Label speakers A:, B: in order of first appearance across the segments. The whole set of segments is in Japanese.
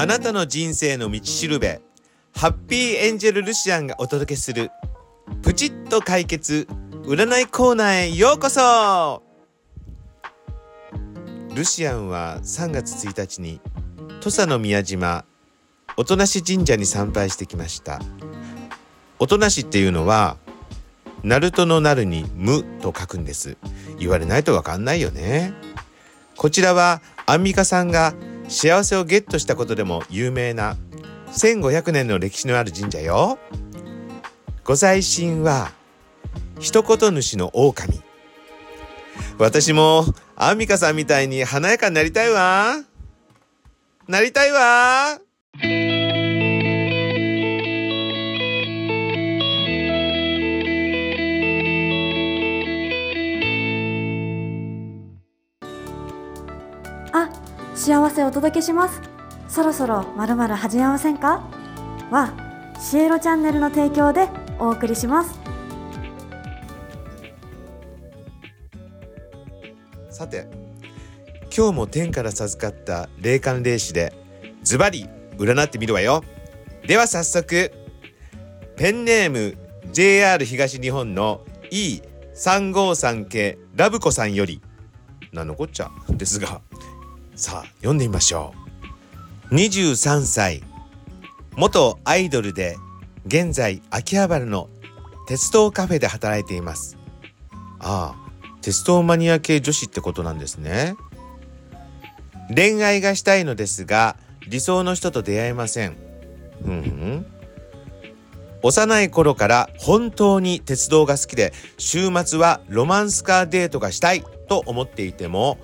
A: あなたの人生の道しるべ。ハッピーエンジェルルシアンがお届けするプチッと解決占いコーナーへようこそ。ルシアンは3月1日に土佐の宮島音無神社に参拝してきました。音無っていうのはナルトのなるに無と書くんです。言われないとわかんないよね。こちらはアンミカさんが幸せをゲットしたことでも有名な1500年の歴史のある神社よ。ご祭神は一言主の狼。私もアンミカさんみたいに華やかになりたいわ。なりたいわ。
B: 幸せお届けします。そろそろまるまる始めませんか？は、シエロチャンネルの提供でお送りします。
A: さて今日も天から授かった霊感霊視でズバリ占ってみるわよでは早速ペンネーム JR 東日本の E353 系ラブコさんよりなのこっちゃですがさあ読んでみましょう。23歳。元アイドルで現在秋葉原の鉄道カフェで働いています。ああ鉄道マニア系女子ってことなんですね。恋愛がしたいのですが理想の人と出会えません。うんうん。幼い頃から本当に鉄道が好きで週末はロマンスカーデートがしたいと思っていても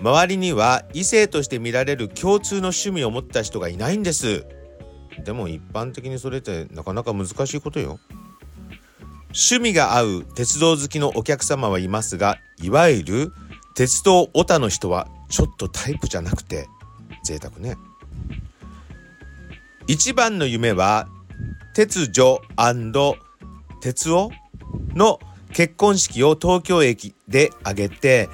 A: 周りには異性として見られる共通の趣味を持った人がいないんです。でも一般的にそれってなかなか難しいことよ。趣味が合う鉄道好きのお客様はいますがいわゆる鉄道オタの人はちょっとタイプじゃなくて贅沢ね。一番の夢は鉄女鉄夫の結婚式を東京駅で挙げて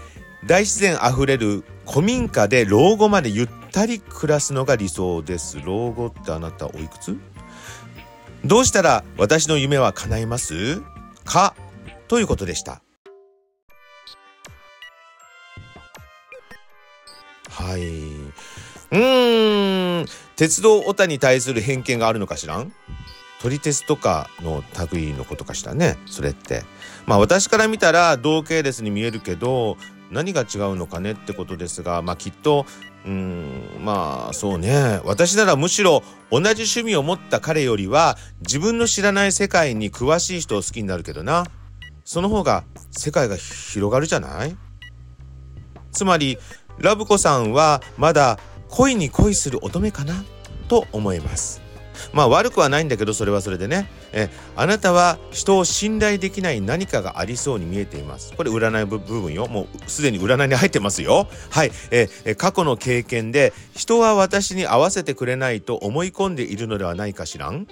A: 大自然あふれる古民家で老後までゆったり暮らすのが理想です。老後ってあなたおいくつ？どうしたら私の夢は叶います？かということでした。はい。うーん。鉄道オタに対する偏見があるのかしらん？撮り鉄とかの類のことかしらね。それって。まあ私から見たら同系列に見えるけど何が違うのかねってことですがまあきっとうんまあそうね。私ならむしろ同じ趣味を持った彼よりは自分の知らない世界に詳しい人を好きになるけどな。その方が世界が広がるじゃない？つまりラブコさんはまだ恋に恋する乙女かな？と思います。まあ悪くはないんだけどそれはそれでね。えあなたは人を信頼できない何かがありそうに見えています。これ占い部分よ。もうすでに占いに入ってますよ。はい。ええ過去の経験で人は私に合わせてくれないと思い込んでいるのではないかしらん。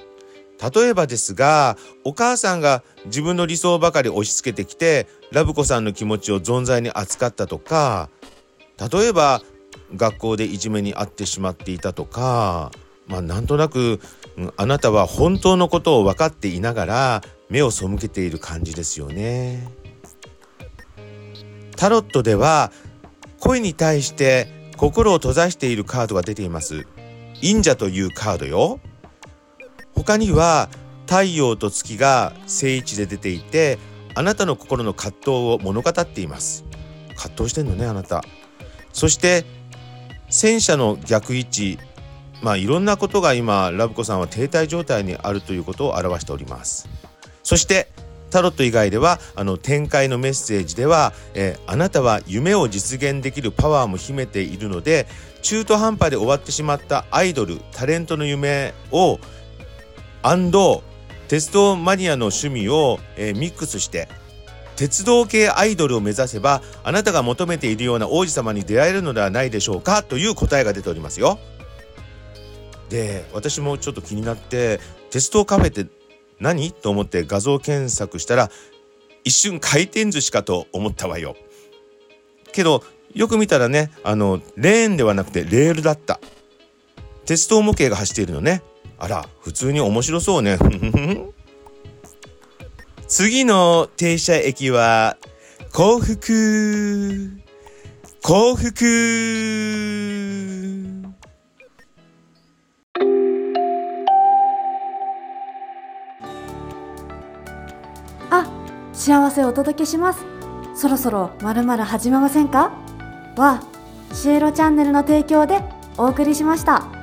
A: 例えばですがお母さんが自分の理想ばかり押し付けてきてラブコさんの気持ちを存在に扱ったとか例えば学校でいじめに遭ってしまっていたとかまあなんとなくあなたは本当のことを分かっていながら目を背けている感じですよね。タロットでは恋に対して心を閉ざしているカードが出ています。忍者というカードよ。他には太陽と月が正位置で出ていてあなたの心の葛藤を物語っています。葛藤してんのねあなた。そして戦車の逆位置まあいろんなことが今ラブコさんは停滞状態にあるということを表しておりますそしてタロット以外ではあの展開のメッセージでは、えー、あなたは夢を実現できるパワーも秘めているので中途半端で終わってしまったアイドルタレントの夢を鉄道マニアの趣味を、えー、ミックスして鉄道系アイドルを目指せばあなたが求めているような王子様に出会えるのではないでしょうかという答えが出ておりますよ。で私もちょっと気になって鉄道カフェって何？と思って画像検索したら一瞬回転寿司かと思ったわよ。けどよく見たらねあのレーンではなくてレールだった。鉄道模型が走っているのね。あら普通に面白そうね。次の停車駅は幸福。幸福。
B: 幸せをお届けしますそろそろまるまる始めませんか？はシエロチャンネルの提供でお送りしました。